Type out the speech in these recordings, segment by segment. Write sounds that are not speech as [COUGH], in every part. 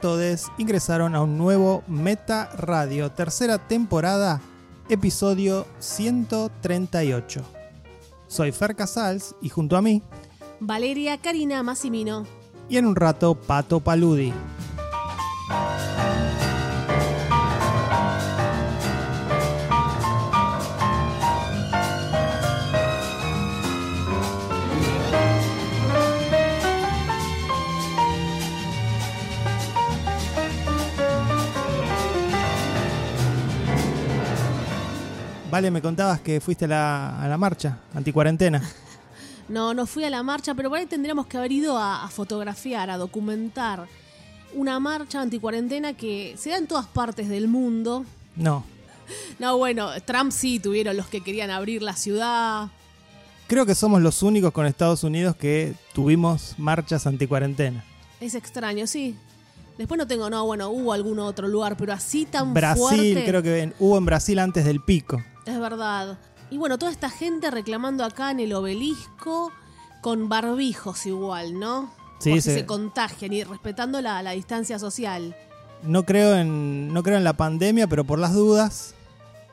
Todos, ingresaron a un nuevo Meta Radio, tercera temporada, episodio 138. Soy Fer Casals y junto a mí, Valeria Karina Massimino. y en un rato Pato Paludi. Vale, me contabas que fuiste a la, a la marcha anticuarentena. [LAUGHS] No, no fui a la marcha, pero por ahí tendríamos que haber ido a, a fotografiar, a documentar una marcha anticuarentena que se da en todas partes del mundo. No, [LAUGHS] No, bueno, Trump sí tuvieron los que querían abrir la ciudad. creo que somos los únicos con Estados Unidos que tuvimos marchas anticuarentena. Es extraño, sí. Después no tengo, no, bueno, hubo algún otro lugar, pero así tan Brasil, fuerte. creo que en- hubo en Brasil antes del pico. Es verdad. Y bueno, toda esta gente reclamando acá en el obelisco con barbijos igual, ¿no? Sí, Por si se- se contagian y respetando la, la distancia social. No creo en no creo en la pandemia, pero por las dudas,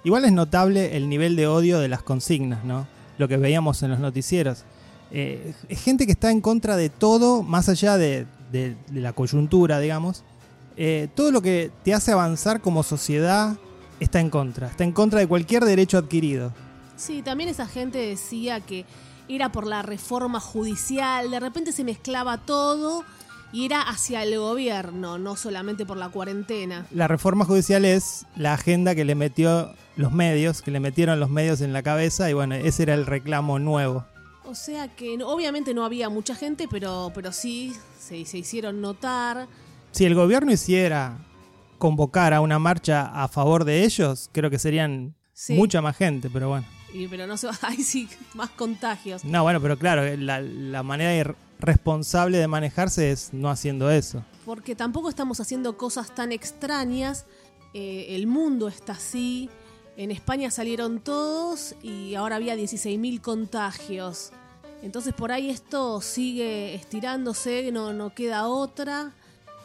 igual es notable el nivel de odio de las consignas, ¿no? Lo que veíamos en los noticieros. Eh, es gente que está en contra de todo, más allá de, de- de la coyuntura, digamos. Eh, todo lo que te hace avanzar como sociedad está en contra. Está en contra de cualquier derecho adquirido. Sí, también esa gente decía que era por la reforma judicial, de repente se mezclaba todo y era hacia el gobierno, no solamente por la cuarentena. La reforma judicial es la agenda que le metió los medios, que le metieron los medios en la cabeza y bueno, ese era el reclamo nuevo. O sea que obviamente no había mucha gente, pero, pero sí se, se hicieron notar. Si el gobierno hiciera convocar a una marcha a favor de ellos, creo que serían Sí. mucha más gente, pero bueno. Y, pero no se ahí [LAUGHS] sí, más contagios. No, bueno, pero claro, la, la manera responsable de manejarse es no haciendo eso. Porque tampoco estamos haciendo cosas tan extrañas. Eh, el mundo está así. En España salieron todos y ahora había 16.000 contagios. Entonces por ahí esto sigue estirándose, no, no queda otra.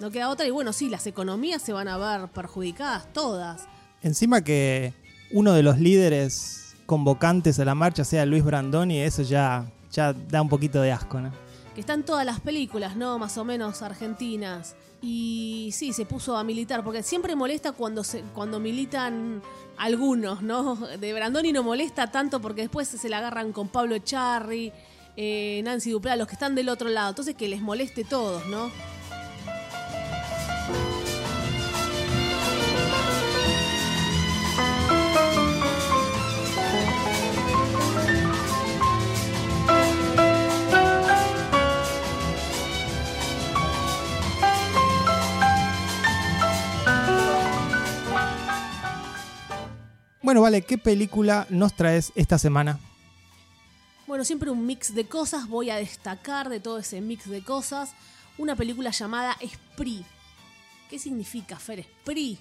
No queda otra y bueno, sí, las economías se van a ver perjudicadas todas. Encima que uno de los líderes convocantes a la marcha sea Luis Brandoni, eso ya, ya da un poquito de asco, ¿no? que están todas las películas, ¿no? Más o menos argentinas. Y sí, se puso a militar, porque siempre molesta cuando se, cuando militan algunos, ¿no? De Brandoni no molesta tanto porque después se la agarran con Pablo Echarri, eh, Nancy Duplá, los que están del otro lado. Entonces que les moleste todos, ¿no? Bueno, vale, ¿qué película nos traes esta semana? Bueno, siempre un mix de cosas. Voy a destacar de todo ese mix de cosas una película llamada Spree. ¿Qué significa, Fer? Spree.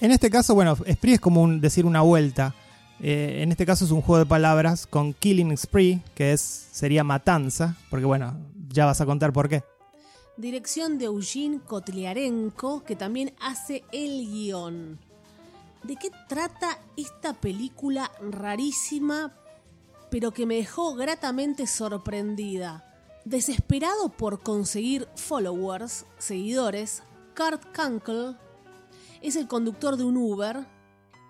En este caso, bueno, spree es como un- decir una vuelta. Eh, en este caso es un juego de palabras con killing spree, que es sería matanza, porque bueno, ya vas a contar por qué. Dirección de Eugene Kotliarenko, que también hace el guion. ¿De qué trata esta película rarísima, pero que me dejó gratamente sorprendida? Desesperado por conseguir followers, seguidores, Kurt Kunkel es el conductor de un Uber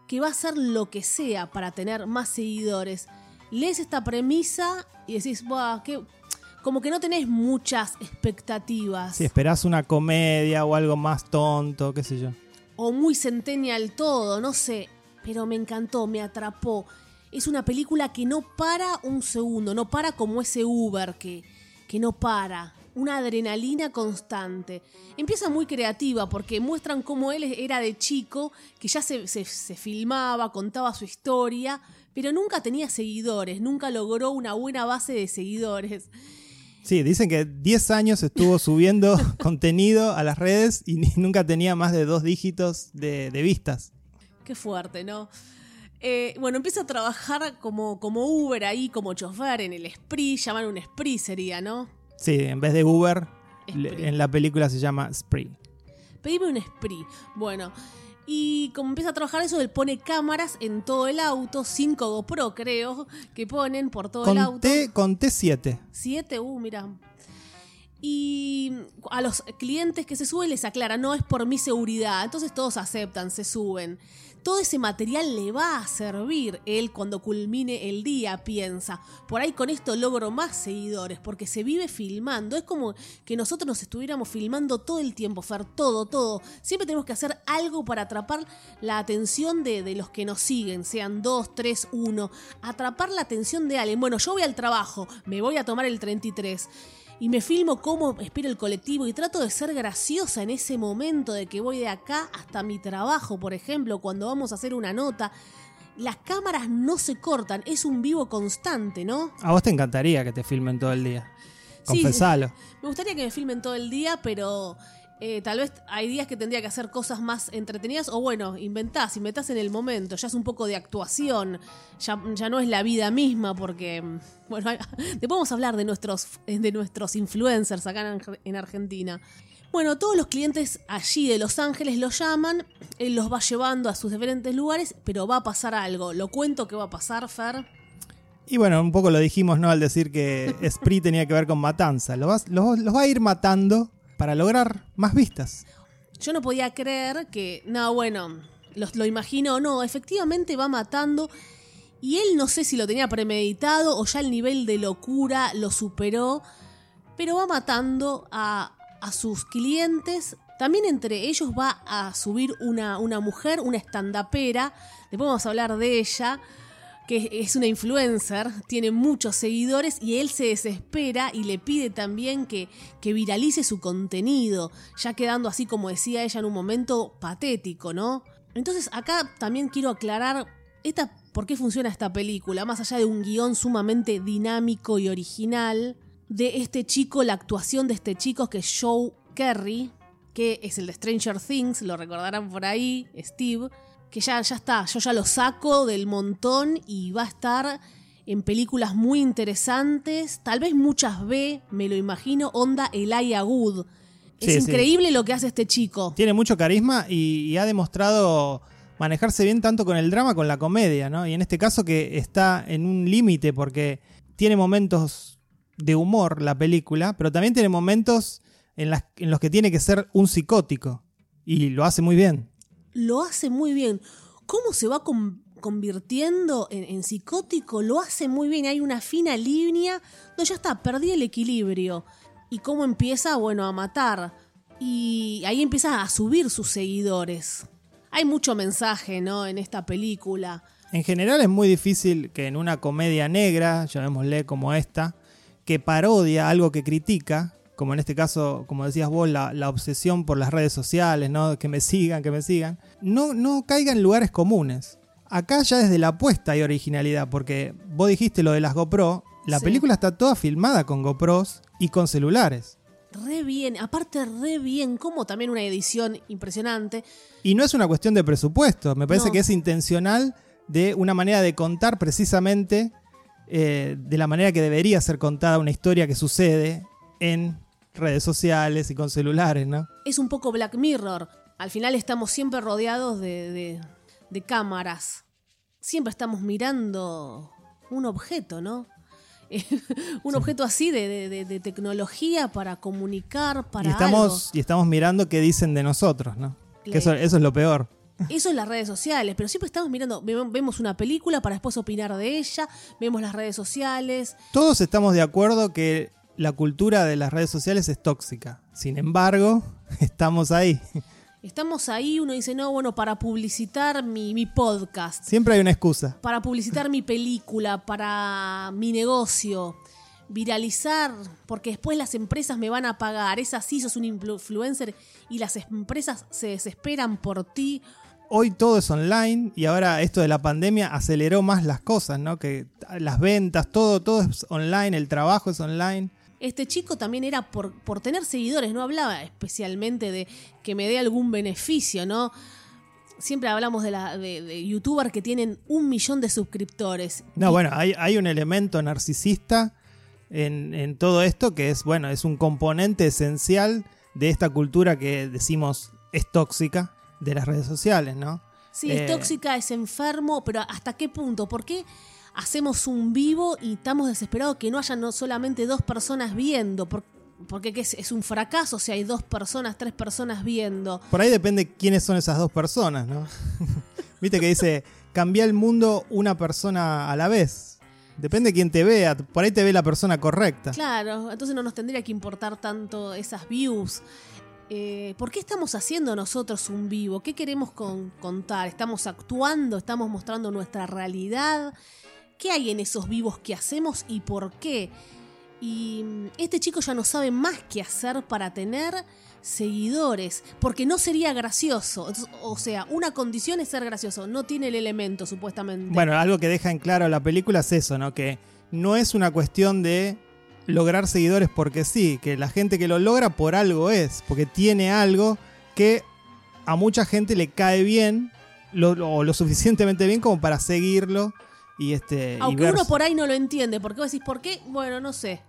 que va a hacer lo que sea para tener más seguidores. Lees esta premisa y decís, Buah, como que no tenés muchas expectativas. Si esperás una comedia o algo más tonto, qué sé yo. O muy centennial todo, no sé. Pero me encantó, me atrapó. Es una película que no para un segundo, no para como ese Uber que, que no para. Una adrenalina constante. Empieza muy creativa porque muestran cómo él era de chico, que ya se, se, se filmaba, contaba su historia, pero nunca tenía seguidores, nunca logró una buena base de seguidores. Sí, dicen que 10 años estuvo subiendo [LAUGHS] contenido a las redes y nunca tenía más de dos dígitos de, de vistas. Qué fuerte, ¿no? Eh, bueno, empieza a trabajar como, como Uber ahí, como chofer en el Spree, llaman un Spree sería, ¿no? Sí, en vez de Uber, le- en la película se llama Spree. Pedime un Spree. Bueno, y como empieza a trabajar eso, él pone cámaras en todo el auto, 5 GoPro creo, que ponen por todo el auto. Conté, conté 7. 7, uh, mira. Y a los clientes que se suben les aclara, no es por mi seguridad. Entonces todos aceptan, se suben. Todo ese material le va a servir él cuando culmine el día, piensa. Por ahí con esto logro más seguidores, porque se vive filmando. Es como que nosotros nos estuviéramos filmando todo el tiempo, Fer, todo, todo. Siempre tenemos que hacer algo para atrapar la atención de, de los que nos siguen, sean dos, tres, uno. Atrapar la atención de alguien. Bueno, yo voy al trabajo, me voy a tomar el 33 y me filmo cómo espero el colectivo y trato de ser graciosa en ese momento de que voy de acá hasta mi trabajo, por ejemplo, cuando vamos a hacer una nota. Las cámaras no se cortan, es un vivo constante, ¿no? A vos te encantaría que te filmen todo el día. Sí. Confesalo. Me gustaría que me filmen todo el día, pero eh, tal vez hay días que tendría que hacer cosas más entretenidas o bueno, inventás, inventás en el momento, ya es un poco de actuación, ya, ya no es la vida misma porque, mm, bueno, hay- después vamos a hablar de nuestros, de nuestros influencers acá en, Arge- en Argentina. Bueno, todos los clientes allí de Los Ángeles lo llaman, él los va llevando a sus diferentes lugares, pero va a pasar algo. ¿Lo cuento que va a pasar, Fer? Y bueno, un poco lo dijimos, ¿no? Al decir que [LAUGHS] Spree tenía que ver con matanza. Los, los va a ir matando para lograr más vistas. Yo no podía creer que, no, bueno, lo imagino no, efectivamente va matando y él no sé si lo tenía premeditado o ya el nivel de locura lo superó, pero va matando a, a sus clientes. También entre ellos va a subir una, una mujer, una estandapera, después vamos a hablar de ella, que es una influencer, tiene muchos seguidores y él se desespera y le pide también que, que viralice su contenido, ya quedando así como decía ella en un momento patético, ¿no? Entonces acá también quiero aclarar esta, por qué funciona esta película, más allá de un guion sumamente dinámico y original, de este chico, la actuación de este chico que es Joe Kerry, que es el de Stranger Things, lo recordarán por ahí, Steve, que ya, ya está, yo ya lo saco del montón y va a estar en películas muy interesantes, tal vez muchas B, me lo imagino, onda Elijah Wood. Es Sí, sí. increíble lo que hace este chico. Tiene mucho carisma y, y ha demostrado manejarse bien tanto con el drama como con la comedia, ¿no? Y en este caso que está en un límite porque tiene momentos de humor la película, pero también tiene momentos en, las- en los que tiene que ser un psicótico. Y lo hace muy bien. Lo hace muy bien. ¿Cómo se va con- convirtiendo en, psicótico? Lo hace muy bien. Hay una fina línea. No, ya está, perdí el equilibrio. Y cómo empieza, bueno, a matar. Y ahí empieza a subir sus seguidores. Hay mucho mensaje, ¿no? En esta película. En general es muy difícil que en una comedia negra, llamémosle como esta, que parodia algo que critica, como en este caso, como decías vos, la, la obsesión por las redes sociales, ¿no? Que me sigan, que me sigan, no, no caiga en lugares comunes. Acá ya desde la apuesta hay originalidad, porque vos dijiste lo de las GoPro, la Sí. película está toda filmada con GoPros y con celulares. Re bien, aparte re bien, como también una edición impresionante. Y no es una cuestión de presupuesto, me parece No. que es intencional de una manera de contar precisamente eh, de la manera que debería ser contada una historia que sucede en redes sociales y con celulares, ¿no? es un poco Black Mirror. Al final estamos siempre rodeados de, de- de cámaras. Siempre estamos mirando un objeto, ¿no? [LAUGHS] Un objeto así de, de- de- de tecnología para comunicar, para y, estamos, y estamos mirando qué dicen de nosotros, ¿no? Que eso, es lo peor. Eso es las redes sociales, pero siempre estamos mirando, ve- vemos una película para después opinar de ella, vemos las redes sociales. Todos estamos de acuerdo que la cultura de las redes sociales es tóxica. Sin embargo, [LAUGHS] estamos ahí. Estamos ahí, uno dice, no, bueno, para publicitar mi, mi podcast, Siempre hay una excusa. para publicitar mi película, para mi negocio, viralizar, porque después las empresas me van a pagar. Es así, sos un influencer y las empresas se desesperan por ti. Hoy todo es online y ahora esto de la pandemia aceleró más las cosas, ¿no? Que las ventas, todo, todo es online, el trabajo es online. Este chico también era por, por tener seguidores, no hablaba especialmente de que me dé algún beneficio, ¿no? Siempre hablamos de, la, de, de youtubers que tienen un millón de suscriptores. No, Y- bueno, hay, hay un elemento narcisista en, en todo esto que es, bueno, es un componente esencial de esta cultura que decimos es tóxica de las redes sociales, ¿no? Sí, Eh, es tóxica, es enfermo, pero ¿hasta qué punto? ¿Por qué hacemos un vivo y estamos desesperados que no haya no solamente dos personas viendo? Por- porque ¿qué es? es un fracaso si hay dos personas, tres personas viendo. Por ahí depende quiénes son esas dos personas, ¿no? [LAUGHS] Viste que dice, cambia el mundo una persona a la vez. Depende de quién te vea, por ahí te ve la persona correcta. Claro, entonces no nos tendría que importar tanto esas views. Eh, ¿Por qué estamos haciendo nosotros un vivo? ¿Qué queremos con- contar? ¿Estamos actuando? ¿Estamos mostrando nuestra realidad? ¿Qué hay en esos vivos que hacemos y por qué? Y mm, este chico ya no sabe más qué hacer para tener seguidores, porque no sería gracioso. O sea, una condición es ser gracioso, no tiene el elemento supuestamente. Bueno, algo que deja en claro la película es eso, ¿no? Que no es una cuestión de lograr seguidores porque sí, que la gente que lo logra por algo es, porque tiene algo que a mucha gente le cae bien, o lo suficientemente bien como para seguirlo y este... y Aunque ver- uno por ahí no lo entiende, porque vos decís, ¿por qué? Bueno, no sé.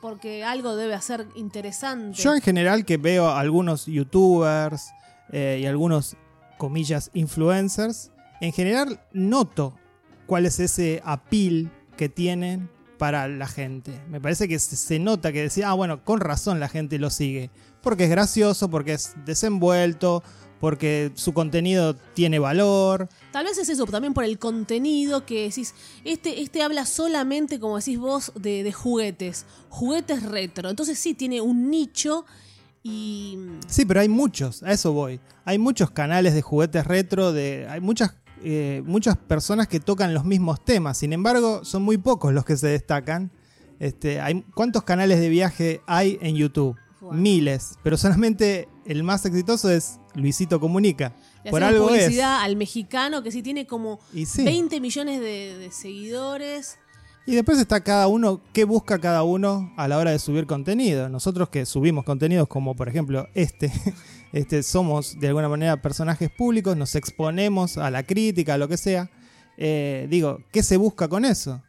Porque algo debe ser interesante. Yo en general que veo a algunos youtubers eh, y algunos, comillas, influencers, en general noto cuál es ese appeal que tienen para la gente. Me parece que se nota que decía, ah, bueno, con razón la gente lo sigue. Porque es gracioso, porque es desenvuelto, porque su contenido tiene valor. Tal vez es eso, también por el contenido que decís, este, este habla solamente, como decís vos, de, de juguetes, juguetes retro. Entonces sí, tiene un nicho y... Sí, pero hay muchos, a eso voy. Hay muchos canales de juguetes retro, de, hay muchas, eh, muchas personas que tocan los mismos temas. Sin embargo, son muy pocos los que se destacan. Este, hay, ¿Cuántos canales de viaje hay en YouTube? Miles, pero solamente el más exitoso es Luisito Comunica. Le Por algo es. publicidad al mexicano que sí tiene como sí. 20 millones de, de seguidores. Y después está cada uno, qué busca cada uno a la hora de subir contenido. Nosotros que subimos contenidos como por ejemplo este, [LAUGHS] este somos de alguna manera personajes públicos, nos exponemos a la crítica, a lo que sea. Eh, digo, ¿qué se busca con eso?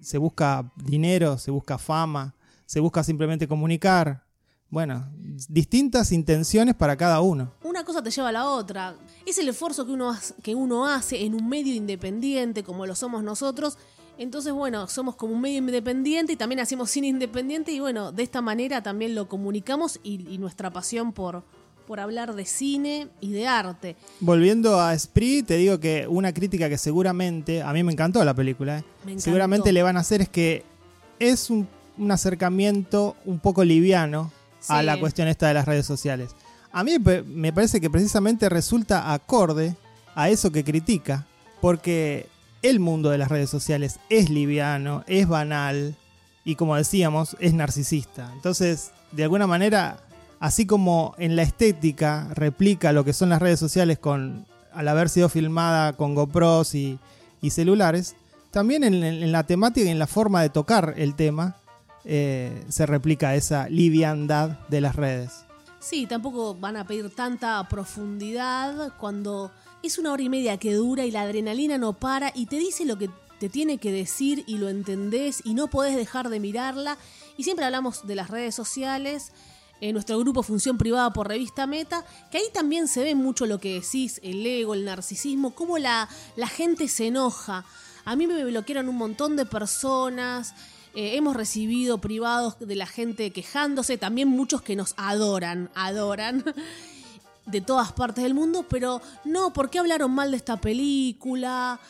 ¿Se busca dinero? ¿Se busca fama? ¿Se busca simplemente comunicar? Bueno, distintas intenciones para cada uno. Una cosa te lleva a la otra. Es el esfuerzo que uno, hace- que uno hace en un medio independiente como lo somos nosotros. Entonces, bueno, somos como un medio independiente y también hacemos cine independiente y bueno, de esta manera también lo comunicamos y, y nuestra pasión por, por hablar de cine y de arte. Volviendo a Spree, te digo que una crítica que seguramente, a mí me encantó la película, ¿eh? Encantó. seguramente le van a hacer es que es un, un acercamiento un poco liviano a la cuestión esta de las redes sociales. A mí me parece que precisamente resulta acorde a eso que critica, porque el mundo de las redes sociales es liviano, es banal y como decíamos, es narcisista. Entonces, de alguna manera, así como en la estética replica lo que son las redes sociales con al haber sido filmada con GoPros y, y celulares, también en, en la temática y en la forma de tocar el tema eh, se replica esa liviandad de las redes. Sí, tampoco van a pedir tanta profundidad cuando es una hora y media que dura y la adrenalina no para y te dice lo que te tiene que decir y lo entendés y no podés dejar de mirarla. Y siempre hablamos de las redes sociales, en nuestro grupo Función Privada por Revista Meta, que ahí también se ve mucho lo que decís, el ego, el narcisismo, cómo la, la gente se enoja. A mí me bloquearon un montón de personas, eh, hemos recibido privados de la gente quejándose, también muchos que nos adoran, adoran, [LAUGHS] de todas partes del mundo, pero no, ¿por qué hablaron mal de esta película?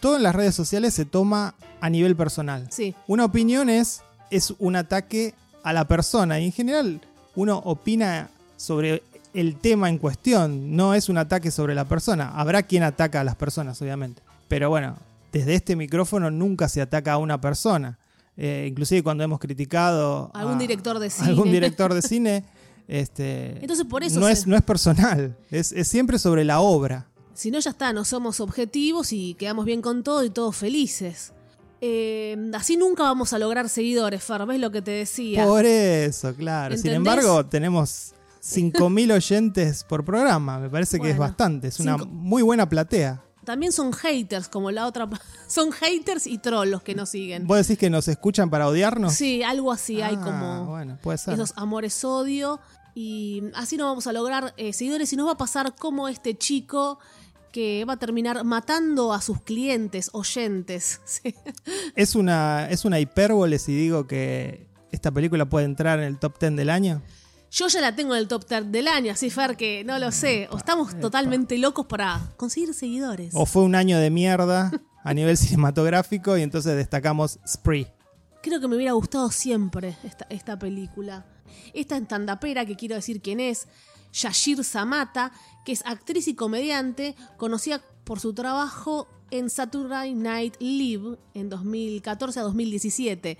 Todo en las redes sociales se toma a nivel personal. Sí. Una opinión es es un ataque a la persona. Y en general uno opina sobre el tema en cuestión, no es un ataque sobre la persona. Habrá quien ataca a las personas, obviamente. Pero bueno, desde este micrófono nunca se ataca a una persona. Eh, inclusive cuando hemos criticado algún a director de [LAUGHS] cine. algún director de cine, [LAUGHS] este, Entonces por eso no, se- es, no es personal, es, es siempre sobre la obra. Si no, ya está, no somos objetivos y quedamos bien con todo y todos felices. Eh, así nunca vamos a lograr seguidores, Fer, ¿ves lo que te decía? Por eso, claro. Sin embargo, tenemos [LAUGHS] 5.000 oyentes por programa. Me parece que es bastante. Es una cinco- muy buena platea. También son haters, como la otra. [LAUGHS] Son haters y trolls los que nos siguen. ¿Vos decís que nos escuchan para odiarnos? Sí, algo así, hay Ah, como Bueno, puede ser. esos amores-odio. Y así no vamos a lograr eh, seguidores y nos va a pasar como este chico que va a terminar matando a sus clientes, oyentes. [LAUGHS] Sí. ¿Es, una, ¿Es una hipérbole si digo que esta película puede entrar en el top 10 del año? Yo ya la tengo en el top 10 del año, así Fer, que no lo sé. O estamos totalmente locos para conseguir seguidores. ¿O fue un año de mierda a nivel [LAUGHS] cinematográfico y entonces destacamos Spree? Creo que me hubiera gustado siempre esta, esta película. Esta entandapera, que quiero decir quién es, Yashir Samata, que es actriz y comediante, conocida por su trabajo en Saturday Night Live en 2014 a 2017.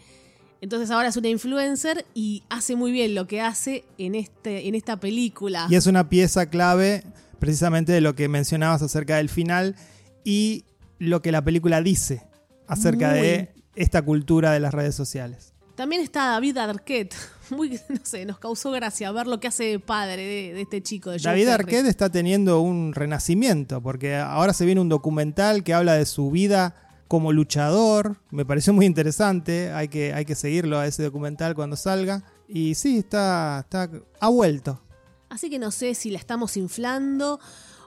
Entonces ahora es una influencer y hace muy bien lo que hace en, este, en esta película. Y es una pieza clave precisamente de lo que mencionabas acerca del final y lo que la película dice acerca Muy. de esta cultura de las redes sociales. También está David Arquette. [LAUGHS] Muy, no sé, nos causó gracia ver lo que hace de padre de, de este chico. De David Perry. Arquette está teniendo un renacimiento porque ahora se viene un documental que habla de su vida como luchador. Me pareció muy interesante. Hay que, hay que seguirlo a ese documental cuando salga. Y sí, está, está ha vuelto. Así que no sé si la estamos inflando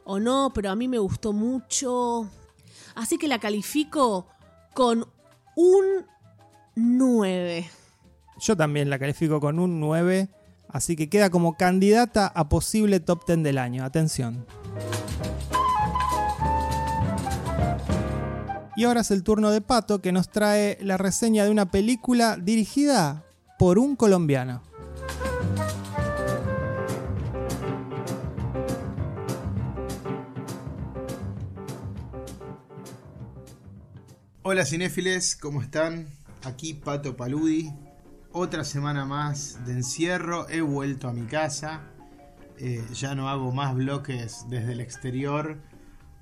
o no, pero a mí me gustó mucho. Así que la califico con un 9. Yo también la califico con un 9. Así que queda como candidata a posible top 10 del año. Atención. Y ahora es el turno de Pato que nos trae la reseña de una película dirigida por un colombiano. Hola cinéfiles, ¿cómo están? Aquí Pato Paludi. Otra semana más de encierro, he vuelto a mi casa. Eh, ya no hago más bloques desde el exterior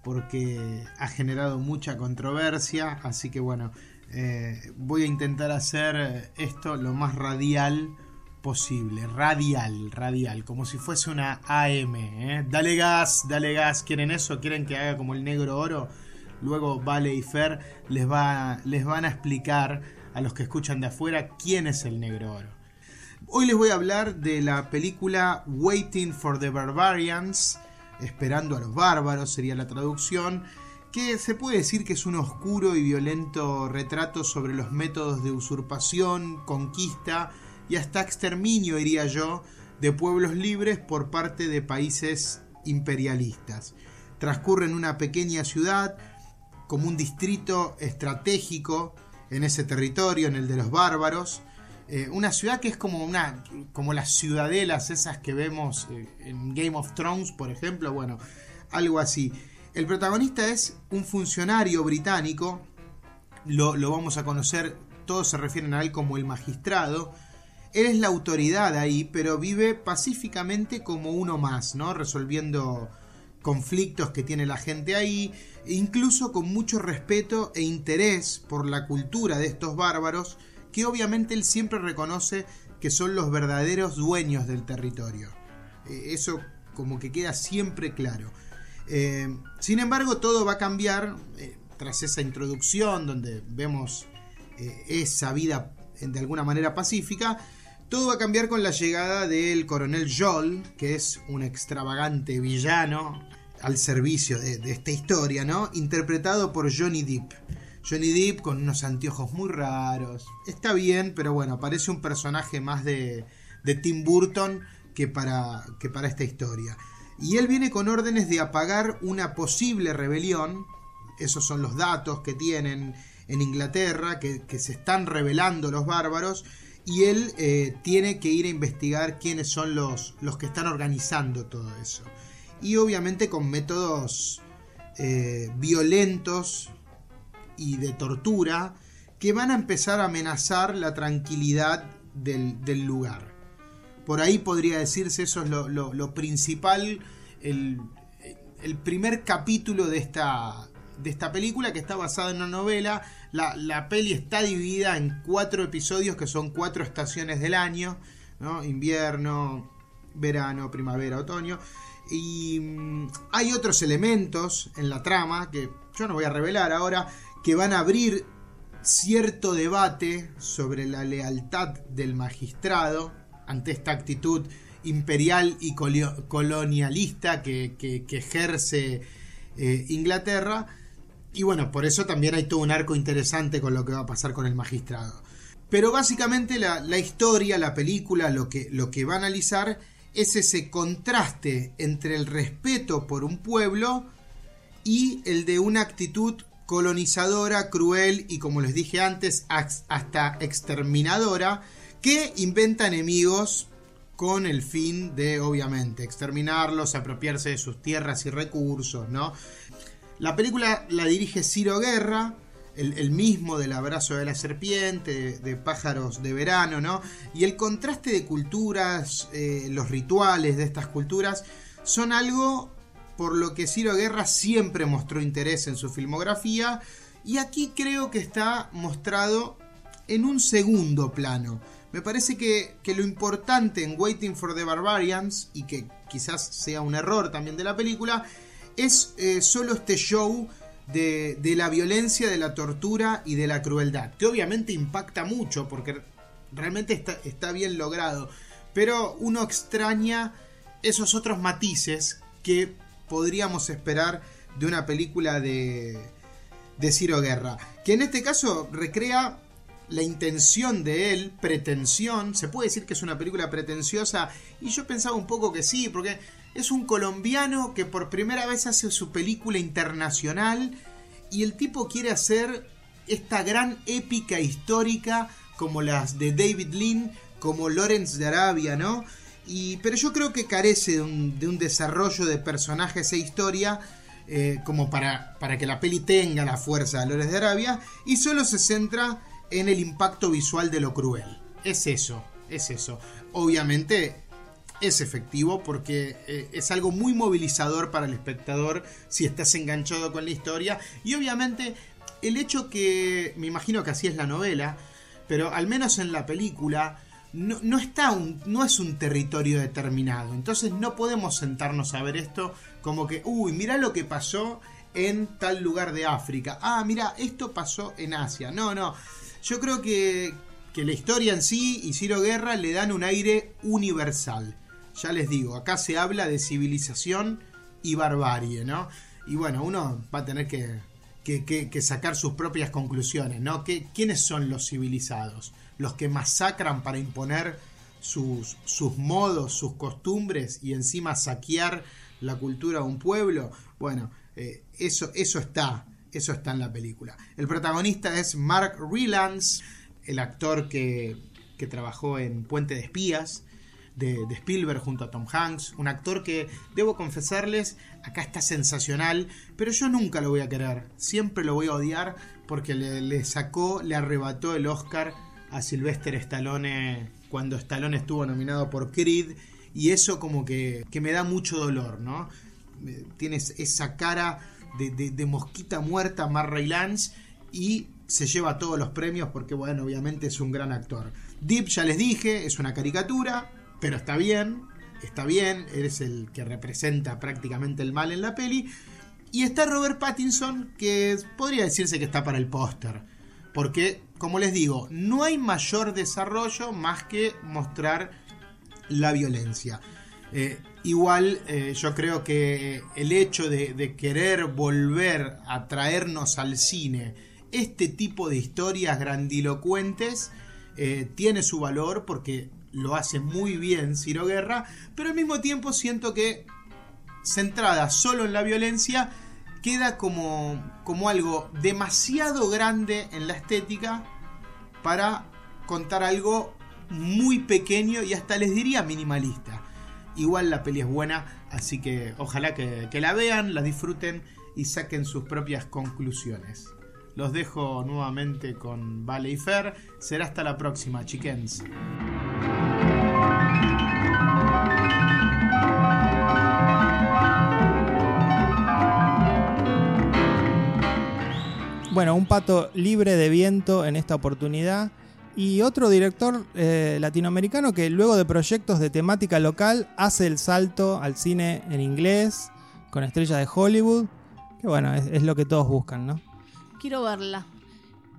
porque ha generado mucha controversia. Así que bueno, eh, voy a intentar hacer esto lo más radial posible. Radial, radial, como si fuese una AM. ¿eh? Dale gas, dale gas. ¿Quieren eso? ¿Quieren que haga como el negro oro? Luego Vale y Fer les, va, les van a explicar a los que escuchan de afuera quién es el negro oro. Hoy les voy a hablar de la película Waiting for the Barbarians, esperando a los bárbaros sería la traducción, que se puede decir que es un oscuro y violento retrato sobre los métodos de usurpación, conquista y hasta exterminio, diría yo, de pueblos libres por parte de países imperialistas. Transcurre en una pequeña ciudad como un distrito estratégico en ese territorio, en el de los bárbaros. Eh, una ciudad que es como una como las ciudadelas esas que vemos eh, en Game of Thrones, por ejemplo, bueno, algo así. El protagonista es un funcionario británico, lo, lo vamos a conocer, todos se refieren a él como el magistrado. Él es la autoridad ahí, pero vive pacíficamente como uno más, ¿no? Resolviendo conflictos que tiene la gente ahí, e incluso con mucho respeto e interés por la cultura de estos bárbaros, que obviamente él siempre reconoce que son los verdaderos dueños del territorio. Eh, eso como que queda siempre claro. Eh, sin embargo, todo va a cambiar eh, tras esa introducción donde vemos esa vida de alguna manera pacífica. Todo va a cambiar con la llegada del coronel Joel, que es un extravagante villano al servicio de, de, esta historia, ¿no? Interpretado por Johnny Depp. Johnny Depp con unos anteojos muy raros. Está bien, pero bueno, parece un personaje más de, de Tim Burton que para, que para esta historia. Y él viene con órdenes de apagar una posible rebelión. Esos son los datos que tienen en Inglaterra, que, que se están rebelando los bárbaros y él eh, tiene que ir a investigar quiénes son los, los que están organizando todo eso. Y obviamente con métodos eh, violentos y de tortura que van a empezar a amenazar la tranquilidad del, lugar. Por ahí podría decirse, eso es lo, principal, el, el, primer capítulo de esta, de esta película que está basada en una novela. La, la, peli está dividida en cuatro episodios que son cuatro estaciones del año, ¿no? invierno, verano, primavera, otoño. Y mm, hay otros elementos en la trama que yo no voy a revelar ahora, que van a abrir cierto debate sobre la lealtad del magistrado ante esta actitud imperial y colonialista que, ejerce eh, Inglaterra. Y bueno, por eso también hay todo un arco interesante con lo que va a pasar con el magistrado. Pero básicamente la, historia, la película, lo que, lo que va a analizar es ese contraste entre el respeto por un pueblo y el de una actitud colonizadora, cruel y como les dije antes, hasta exterminadora, que inventa enemigos con el fin de, obviamente, exterminarlos, apropiarse de sus tierras y recursos, ¿no? La película la dirige Ciro Guerra, el, mismo del abrazo de la serpiente, de, pájaros de verano, ¿no? Y el contraste de culturas, eh, los rituales de estas culturas, son algo por lo que Ciro Guerra siempre mostró interés en su filmografía y aquí creo que está mostrado en un segundo plano. Me parece que, lo importante en Waiting for the Barbarians, y que quizás sea un error también de la película, es eh, solo este show de, la violencia, de la tortura y de la crueldad, que obviamente impacta mucho porque realmente está, bien logrado, pero uno extraña esos otros matices que podríamos esperar de una película de, de Ciro Guerra. Que en este caso recrea la intención de él, pretensión. Se puede decir que es una película pretenciosa. Y yo pensaba un poco que sí, porque es un colombiano que por primera vez hace su película internacional. Y el tipo quiere hacer esta gran épica histórica como las de David Lean, como Lawrence de Arabia, ¿no? pero yo creo que carece de un, desarrollo de personajes e historia eh, como para, para, que la peli tenga la fuerza de Lores de Arabia y solo se centra en el impacto visual de lo cruel. Es eso, es eso. Obviamente es efectivo porque eh, es algo muy movilizador para el espectador si estás enganchado con la historia y obviamente el hecho que, me imagino que así es la novela, pero al menos en la película, no, está un, no es un territorio determinado. Entonces no podemos sentarnos a ver esto como que, uy, mira lo que pasó en tal lugar de África. Ah, mira, esto pasó en Asia. No, no. Yo creo que, que la historia en sí y Ciro Guerra le dan un aire universal. Ya les digo, acá se habla de civilización y barbarie, ¿no? Y bueno, uno va a tener que, sacar sus propias conclusiones, ¿no? ¿Quiénes son los civilizados? los que masacran para imponer sus, modos, sus costumbres y encima saquear la cultura de un pueblo. Bueno, eh, eso, eso está, eso está en la película. El protagonista es Mark Rylance, el actor que trabajó en Puente de Espías. De, Spielberg junto a Tom Hanks, un actor que, debo confesarles, acá está sensacional, pero yo nunca lo voy a querer, siempre lo voy a odiar porque le, sacó, le arrebató el Oscar a Sylvester Stallone cuando Stallone estuvo nominado por Creed y eso como que, me da mucho dolor, ¿no? Tienes esa cara de, mosquita muerta, Marray Lance, y se lleva todos los premios porque, bueno, obviamente es un gran actor. Deep, ya les dije, es una caricatura, pero está bien, está bien, eres el que representa prácticamente el mal en la peli. Y está Robert Pattinson, que podría decirse que está para el póster porque, como les digo, no hay mayor desarrollo más que mostrar la violencia. Eh, igual eh, yo creo que el hecho de, querer volver a traernos al cine este tipo de historias grandilocuentes eh, tiene su valor porque lo hace muy bien Ciro Guerra, pero al mismo tiempo siento que centrada solo en la violencia queda como, como algo demasiado grande en la estética para contar algo muy pequeño y hasta les diría minimalista. Igual la peli es buena, así que ojalá que, que la vean, la disfruten y saquen sus propias conclusiones. Los dejo nuevamente con Vale y Fer. Será hasta la próxima, chickens. Bueno, un pato libre de viento en esta oportunidad. Y otro director eh, latinoamericano que luego de proyectos de temática local hace el salto al cine en inglés, con estrellas de Hollywood. Que bueno, es lo que todos buscan, ¿no? Quiero verla.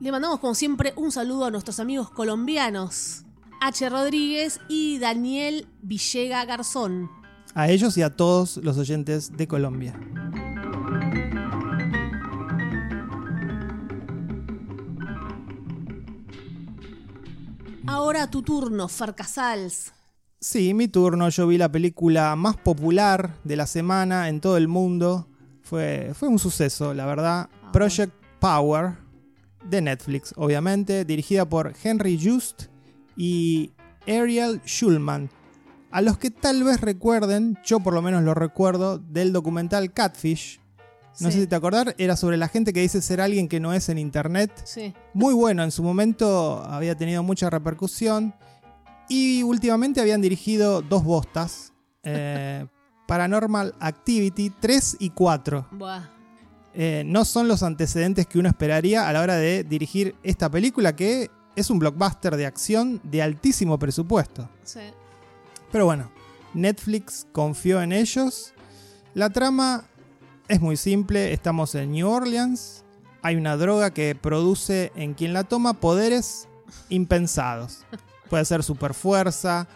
Le mandamos como siempre un saludo a nuestros amigos colombianos, H. Rodríguez y Daniel Villega Garzón. A ellos y a todos los oyentes de Colombia. Ahora tu turno, Farcasals. Sí, mi turno. Yo vi la película más popular de la semana en todo el mundo. Fue, fue un suceso, la verdad. Ah, Project Power de Netflix, obviamente, dirigida por Henry Just y Ariel Schulman. A los que tal vez recuerden, yo por lo menos lo recuerdo, del documental Catfish. No Sí. sé si te acordar, era sobre la gente que dice ser alguien que no es en internet. Sí. Muy bueno, en su momento había tenido mucha repercusión. Y últimamente habían dirigido dos bostas. eh, [LAUGHS] Paranormal Activity 3 y 4. Buah. Eh, no son los antecedentes que uno esperaría a la hora de dirigir esta película que es un blockbuster de acción de altísimo presupuesto. Sí. Pero bueno, Netflix confió en ellos. La trama es muy simple, estamos en New Orleans, hay una droga que produce en quien la toma poderes impensados. [LAUGHS] Puede ser super fuerza,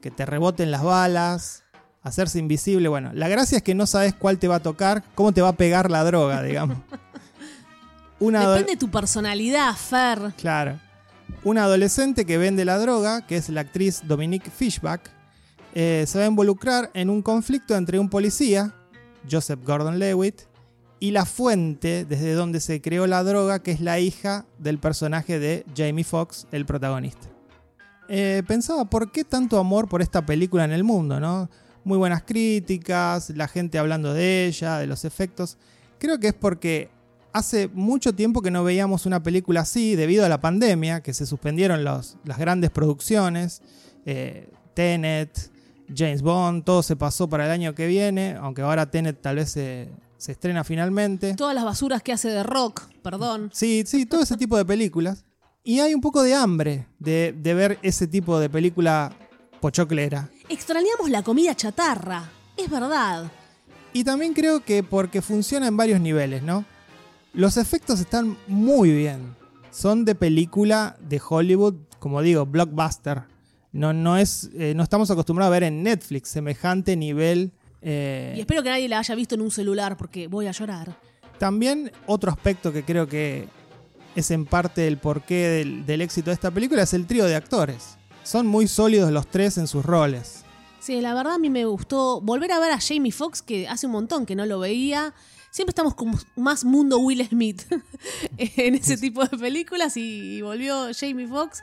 que te reboten las balas, hacerse invisible. Bueno, la gracia es que no sabes cuál te va a tocar, cómo te va a pegar la droga, digamos. [LAUGHS] Una Depende de tu personalidad, Fer. Claro. Una adolescente que vende la droga, que es la actriz Dominique Fishback, eh, se va a involucrar en un conflicto entre un policía, Joseph Gordon Lewitt, y la fuente desde donde se creó la droga, que es la hija del personaje de Jamie Foxx, el protagonista. Eh, pensaba, ¿por qué tanto amor por esta película en el mundo? ¿no? Muy buenas críticas, la gente hablando de ella, de los efectos. Creo que es porque hace mucho tiempo que no veíamos una película así debido a la pandemia, que se suspendieron los- las grandes producciones. eh, Tenet, James Bond, todo se pasó para el año que viene, aunque ahora Tenet tal vez se, se estrena finalmente. Todas las basuras que hace de rock, perdón. Sí, sí, todo ese tipo de películas. Y hay un poco de hambre de, de ver ese tipo de película pochoclera. Extrañamos la comida chatarra. Es verdad. Y también creo que porque funciona en varios niveles, ¿no? Los efectos están muy bien. Son de película de Hollywood, como digo, blockbuster. No, no, es, eh, no estamos acostumbrados a ver en Netflix semejante nivel. eh, Y espero que nadie la haya visto en un celular porque voy a llorar. También otro aspecto que creo que es en parte el porqué del, del éxito de esta película es el trío de actores. Son muy sólidos los tres en sus roles. Sí, la verdad a mí me gustó volver a ver a Jamie Foxx, que hace un montón que no lo veía. Siempre estamos como más mundo Will Smith [LAUGHS] en ese tipo de películas y, volvió Jamie Foxx.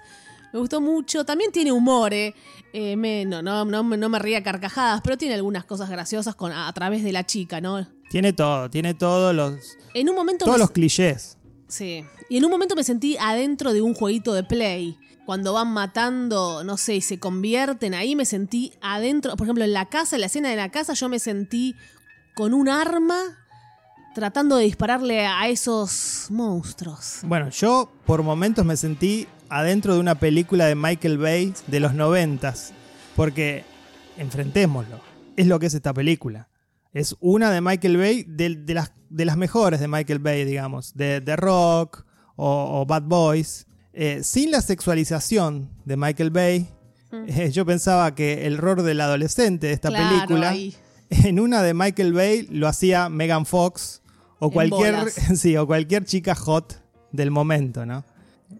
Me gustó mucho. También tiene humor, ¿eh? Eh, me- no, no, no, me- no me ría carcajadas, pero tiene algunas cosas graciosas con, a, a través de la chica, ¿no? Tiene todo, tiene todos los, En un momento todos me- los clichés. Sí. Y en un momento me sentí adentro de un jueguito de play. Cuando van matando, no sé, y se convierten ahí, me sentí adentro. Por ejemplo, en la casa, en la escena de la casa, yo me sentí con un arma tratando de dispararle a esos monstruos. Bueno, yo por momentos me sentí adentro de una película de Michael Bay de los noventas. Porque, enfrentémoslo, es lo que es esta película. Es una de Michael Bay, de, las, mejores de Michael Bay, digamos. De, de Rock o Bad Boys. Eh, sin la sexualización de Michael Bay. eh, yo pensaba que el rol del adolescente de esta Claro, película... ahí. En una de Michael Bay lo hacía Megan Fox o En cualquier, [LAUGHS] sí, o cualquier chica hot del momento, ¿no?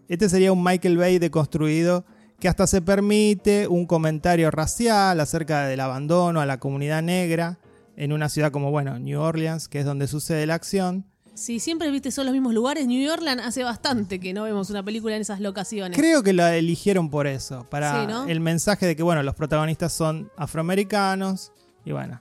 Este sería un Michael Bay deconstruido que hasta se permite un comentario racial acerca del abandono a la comunidad negra en una ciudad como, bueno, New Orleans, que es donde sucede la acción. Si siempre viste son los mismos lugares, New Orleans hace bastante que no vemos una película en esas locaciones. Creo que la eligieron por eso, para Sí, ¿no? el mensaje de que, bueno, los protagonistas son afroamericanos y bueno.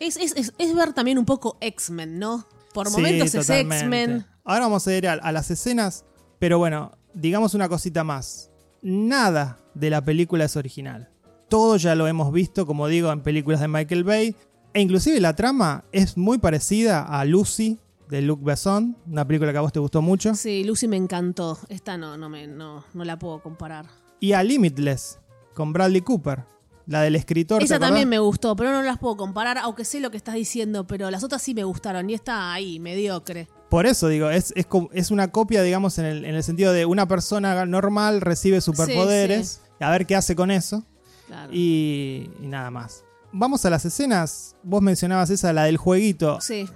Es, es- es- es ver también un poco X-Men, ¿no? Por momentos es totalmente. X-Men. Ahora vamos a ir a, a las escenas, pero bueno, digamos una cosita más. Nada de la película es original. Todo ya lo hemos visto, como digo, en películas de Michael Bay. E inclusive la trama es muy parecida a Lucy de Luc Besson, una película que a vos te gustó mucho. Sí, Lucy me encantó. Esta no, no, me, no, no la puedo comparar. Y a Limitless, con Bradley Cooper, la del escritor. ¿te Esa también me gustó, pero no las puedo comparar, aunque sé lo que estás diciendo, pero las otras sí me gustaron y esta ahí, mediocre. Por eso digo, es, es, es una copia, digamos, en el, en el sentido de una persona normal recibe superpoderes, a ver qué hace con eso, Claro. y, y nada más. Vamos a las escenas. Vos mencionabas esa, la del jueguito. Sí,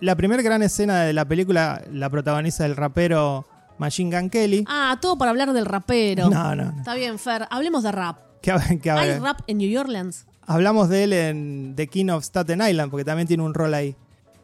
La primera gran escena de la película la protagoniza el rapero Machine Gun Kelly. Ah, todo para hablar del rapero. No, no, no. Está bien, Fer. Hablemos de rap. ¿Hay rap en New Orleans? hablamos de él en The King of Staten Island, porque también tiene un rol ahí.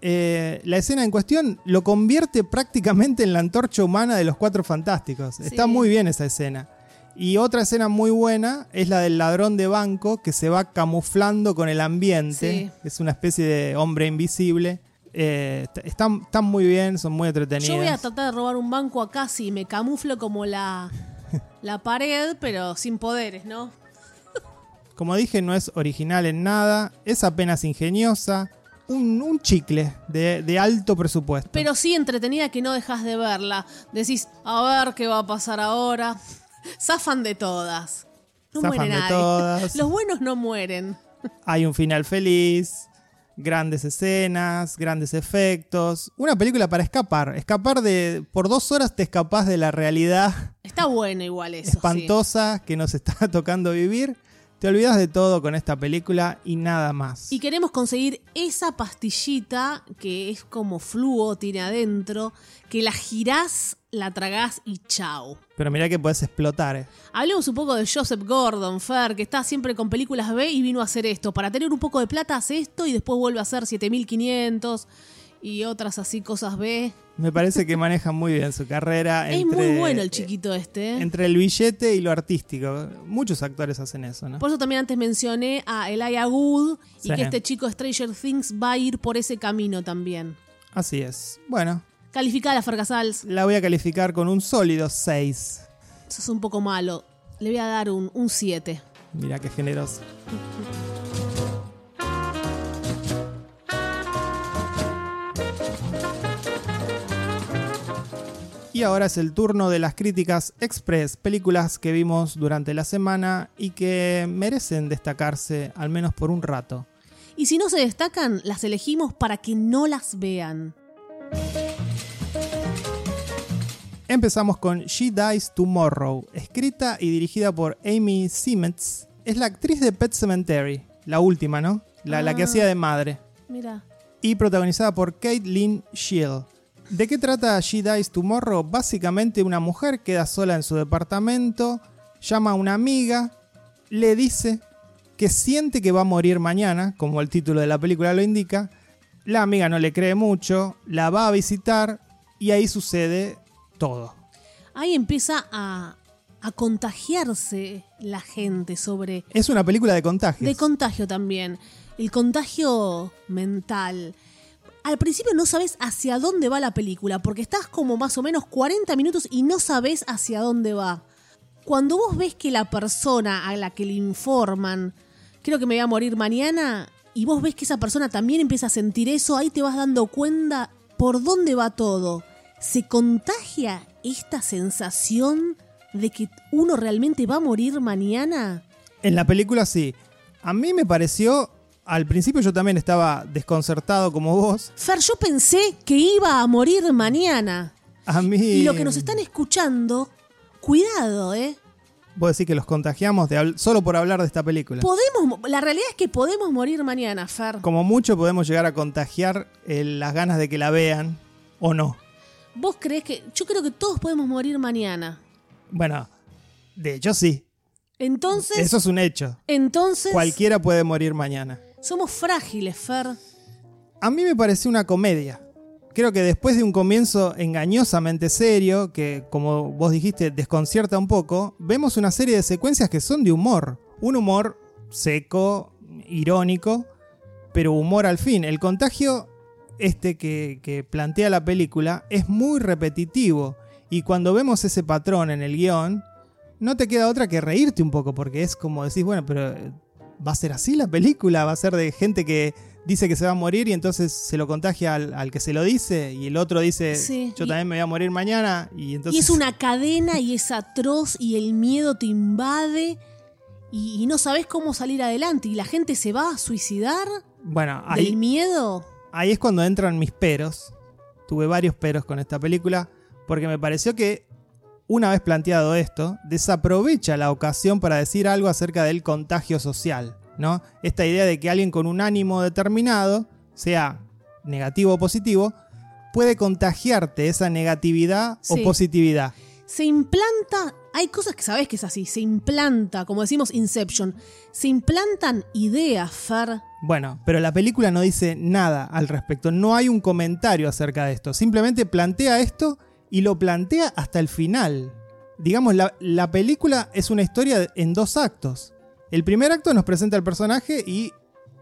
Eh, la escena en cuestión lo convierte prácticamente en la antorcha humana de los cuatro fantásticos. Está muy bien esa escena. Y otra escena muy buena es la del ladrón de banco que se va camuflando con el ambiente. Sí. Es una especie de hombre invisible. Eh, est- están, están muy bien, son muy entretenidas. Yo voy a tratar de robar un banco acá, sí, me camuflo como la, [LAUGHS] la pared, pero sin poderes, ¿no? Como dije, no es original en nada, es apenas ingeniosa. Un, un chicle de, de alto presupuesto. Pero sí entretenida que no dejas de verla. Decís, a ver qué va a pasar ahora. [LAUGHS] Zafan de todas. No Zafan muere nadie. todas. [LAUGHS] Los buenos no mueren. Hay un final feliz, grandes escenas, grandes efectos. Una película para escapar. Escapar de. Por dos horas te escapás de la realidad [LAUGHS] Está bueno igual eso. sí. espantosa que nos está [LAUGHS] tocando vivir. Te olvidas de todo con esta película y nada más. Y queremos conseguir esa pastillita que es como fluo, tiene adentro, que la girás, la tragás y chau. Pero mirá que puedes explotar. eh. Hablemos un poco de Joseph Gordon, Fer, que está siempre con películas B y vino a hacer esto. Para tener un poco de plata hace esto y después vuelve a hacer 7500 y otras así cosas B. Me parece que maneja muy bien su carrera. es entre- muy bueno el chiquito este. ¿eh? Entre el billete y lo artístico. Muchos actores hacen eso, ¿no? Por eso también antes mencioné a Elijah Wood y Sí. que este chico Stranger Things va a ir por ese camino también. Así es. Bueno, Calificada Fer Casals, la voy a calificar con un sólido 6. eso es un poco malo. Le voy a dar un 7. Mira qué generoso. Y ahora es el turno de las críticas express, películas que vimos durante la semana y que merecen destacarse al menos por un rato. Y si no se destacan, las elegimos para que no las vean. Empezamos con She Dies Tomorrow, escrita y dirigida por Amy Simmons. Es la actriz de Pet Cemetery, la última, ¿no? La, la que Ah. hacía de madre. Mira. y protagonizada por Lynn Shield. ¿De qué trata She Dies Tomorrow? Básicamente una mujer queda sola en su departamento, llama a una amiga, le dice que siente que va a morir mañana, como el título de la película lo indica. La amiga no le cree mucho, la va a visitar y ahí sucede todo. Ahí empieza a, a contagiarse la gente sobre Es una película de contagios. De contagio también. El contagio mental. Al principio no sabes hacia dónde va la película, porque estás como más o menos 40 minutos y no sabes hacia dónde va. Cuando vos ves que la persona a la que le informan, creo que me voy a morir mañana, y vos ves que esa persona también empieza a sentir eso, ahí te vas dando cuenta por dónde va todo. ¿Se contagia esta sensación de que uno realmente va a morir mañana? En la película sí. A mí me pareció, al principio yo también estaba desconcertado como vos. Fer, yo pensé que iba a morir mañana. A mí... Y lo que nos están escuchando, cuidado, ¿eh? Vos decís que los contagiamos de solo por hablar de esta película. Podemos, la realidad es que podemos morir mañana, Fer. Como mucho podemos llegar a contagiar eh, las ganas de que la vean o no. ¿Vos crees que.? Yo creo que todos podemos morir mañana. Bueno, de hecho sí. Entonces. Eso es un hecho. Entonces. Cualquiera puede morir mañana. Somos frágiles, Fer. A mí me pareció una comedia. creo que después de un comienzo engañosamente serio, que como vos dijiste desconcierta un poco, vemos una serie de secuencias que son de humor. Un humor seco, irónico, pero humor al fin. El contagio este que, que plantea la película es muy repetitivo y cuando vemos ese patrón en el guion, no te queda otra que reírte un poco, porque es como decís, bueno, pero ¿va a ser así la película? ¿Va a ser de gente que dice que se va a morir y entonces se lo contagia al, que se lo dice y el otro dice yo también me voy a morir mañana y entonces... Y es una cadena y es atroz y el miedo te invade y, no sabes cómo salir adelante y la gente se va a suicidar. Bueno, ahí... ¿Del miedo? Ahí es cuando entran mis peros. Tuve varios peros con esta película porque me pareció que una vez planteado esto, desaprovecha la ocasión para decir algo acerca del contagio social. ¿no? Esta idea de que alguien con un ánimo determinado, sea negativo o positivo, puede contagiarte esa negatividad o positividad. Se implanta, hay cosas que sabes que es así, se implanta, como decimos Inception, se implantan ideas, Fer. Bueno, pero la película no dice nada al respecto, no hay un comentario acerca de esto, simplemente plantea esto y lo plantea hasta el final. Digamos, la, la película es una historia en dos actos. El primer acto nos presenta el personaje y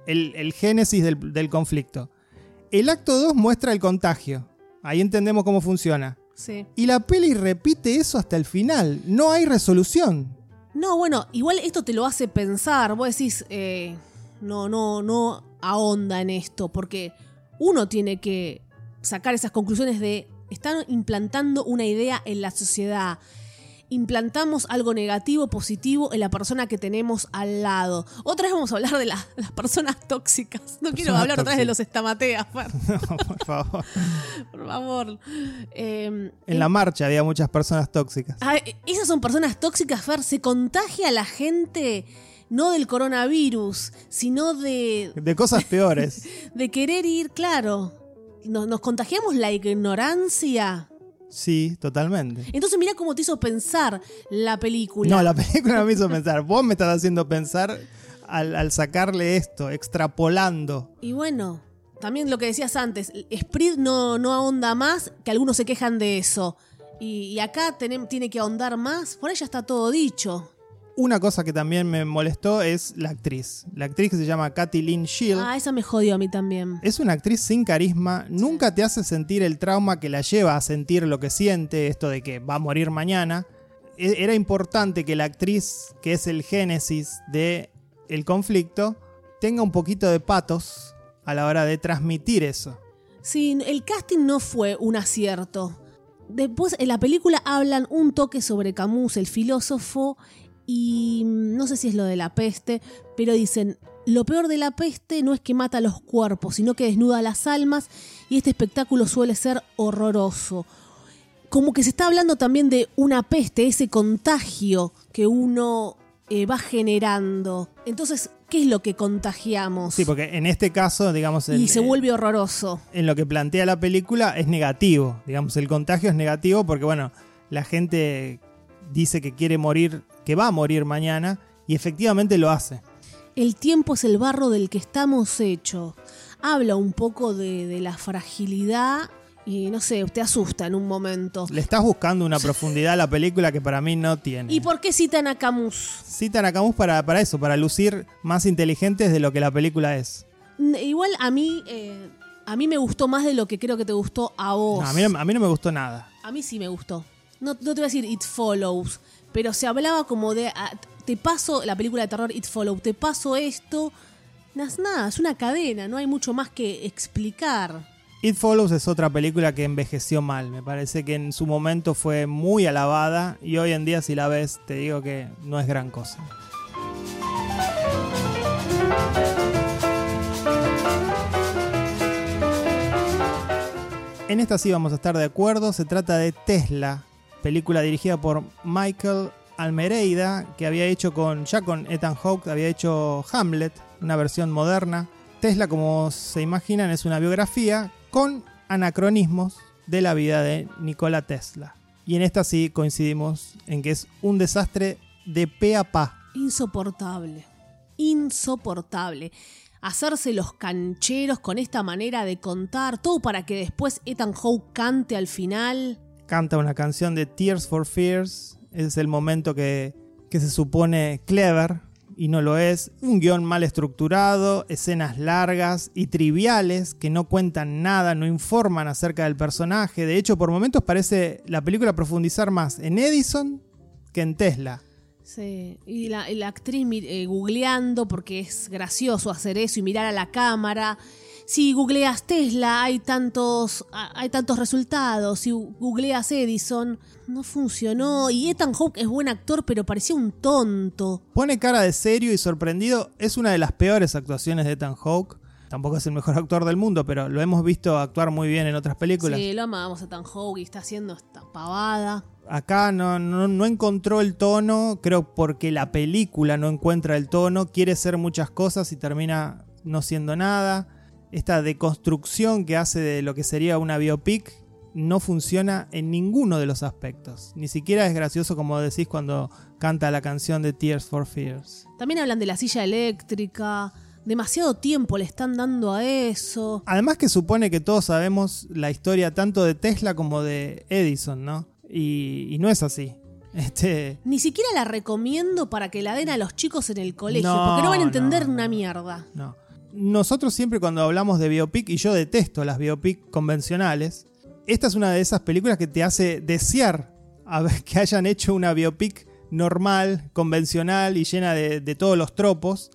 el, génesis del, conflicto. El acto 2 muestra el contagio. Ahí entendemos cómo funciona. Sí. Y la peli repite eso hasta el final. No hay resolución. No, bueno, igual esto te lo hace pensar. Vos decís, eh, no, no, no ahonda en esto, porque uno tiene que sacar esas conclusiones de están implantando una idea en la sociedad implantamos algo negativo, positivo en la persona que tenemos al lado. Otra vez vamos a hablar de las personas tóxicas. No quiero hablar otra vez de los estamateas, [LAUGHS] No, por favor. por favor. Em, en la marcha había muchas personas tóxicas. Esas son personas tóxicas, Fer. Se contagia a la gente no del coronavirus, sino de... De cosas peores. [LAUGHS] de querer ir, claro. nos contagiamos la ignorancia Sí, totalmente. Entonces mira cómo te hizo pensar la película. No, la [LAUGHS] película no me hizo pensar. Vos me estás haciendo pensar al, sacarle esto, extrapolando. Y bueno, también lo que decías antes, Sprit no, no ahonda más, que algunos se quejan de eso. Y, acá tiene que ahondar más, por ahí ya está todo dicho. Una cosa que también me molestó es la actriz. La actriz que se llama Katy Lynn Shield. Ah, esa me jodió a mí también. Es una actriz sin carisma, nunca te hace sentir el trauma que la lleva a sentir lo que siente, esto de que va a morir mañana. E-, era importante que la actriz, que es el génesis de el conflicto, tenga un poquito de patos a la hora de transmitir eso. Sí, el casting no fue un acierto. Después en la película hablan un toque sobre Camus, el filósofo, y no sé si es lo de la peste, pero dicen, lo peor de la peste no es que mata los cuerpos, sino que desnuda las almas y este espectáculo suele ser horroroso. Como que se está hablando también de una peste, ese contagio que uno eh, va generando. Entonces, ¿qué es lo que contagiamos? Sí, porque en este caso, digamos... y se vuelve horroroso. En lo que plantea la película es negativo, digamos, el contagio es negativo porque, bueno, la gente dice que quiere morir que va a morir mañana y efectivamente lo hace. El tiempo es el barro del que estamos hechos. Habla un poco de, la fragilidad y no sé, te asusta en un momento. Le estás buscando una profundidad a la película que para mí no tiene. ¿Y por qué citan a Camus? Citan a Camus para, para eso, para lucir más inteligentes de lo que la película es. Igual a mí, eh, a mí me gustó más de lo que creo que te gustó a vos. a, mí, a mí no me gustó nada. A mí sí me gustó. No, no te voy a decir It Follows, pero se hablaba como de, ah, te paso la película de terror It Follow, te paso esto. Nada, es una cadena, no hay mucho más que explicar. It Follows es otra película que envejeció mal. Me parece que en su momento fue muy alabada y hoy en día si la ves te digo que no es gran cosa. En esta sí vamos a estar de acuerdo. Se trata de Tesla, película dirigida por Michael Almereida, que había hecho con, ya con Ethan Hawke, había hecho Hamlet, una versión moderna. Tesla, como se imaginan, es una biografía con anacronismos de la vida de Nikola Tesla. Y en esta sí coincidimos en que es un desastre de pe a pa. Insoportable. insoportable. Hacerse los cancheros con esta manera de contar, todo para que después Ethan Hawke cante al final. Canta una canción de Tears for Fears. Es el momento que, que se supone clever y no lo es. Un guion mal estructurado, escenas largas y triviales que no cuentan nada, no informan acerca del personaje. De hecho, por momentos parece la película profundizar más en Edison que en Tesla. Sí, y la, actriz eh, googleando porque es gracioso hacer eso y mirar a la cámara. Si googleas Tesla hay tantos, hay tantos resultados. Si googleas Edison no funcionó. Y Ethan Hawke es buen actor pero parecía un tonto. Pone cara de serio y sorprendido. Es una de las peores actuaciones de Ethan Hawke. Tampoco es el mejor actor del mundo, pero lo hemos visto actuar muy bien en otras películas. Sí, lo amamos a Ethan Hawke y está haciendo esta pavada. Acá no, no, no encontró el tono, creo porque la película no encuentra el tono, quiere ser muchas cosas y termina no siendo nada. Esta deconstrucción que hace de lo que sería una biopic no funciona en ninguno de los aspectos. Ni siquiera es gracioso como decís cuando canta la canción de Tears for Fears. También hablan de la silla eléctrica. Demasiado tiempo le están dando a eso. Además que supone que todos sabemos la historia tanto de Tesla como de Edison, ¿no? Y, y no es así. [LAUGHS] Este, Ni siquiera la recomiendo para que la den a los chicos en el colegio, No, porque no van a entender no, una mierda. No. Nosotros siempre cuando hablamos de biopic, y yo detesto las biopic convencionales, esta es una de esas películas que te hace desear a ver [LAUGHS] que hayan hecho una biopic normal, convencional y llena de, de todos los tropos.